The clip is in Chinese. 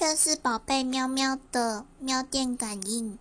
这是宝贝喵喵的喵电感应。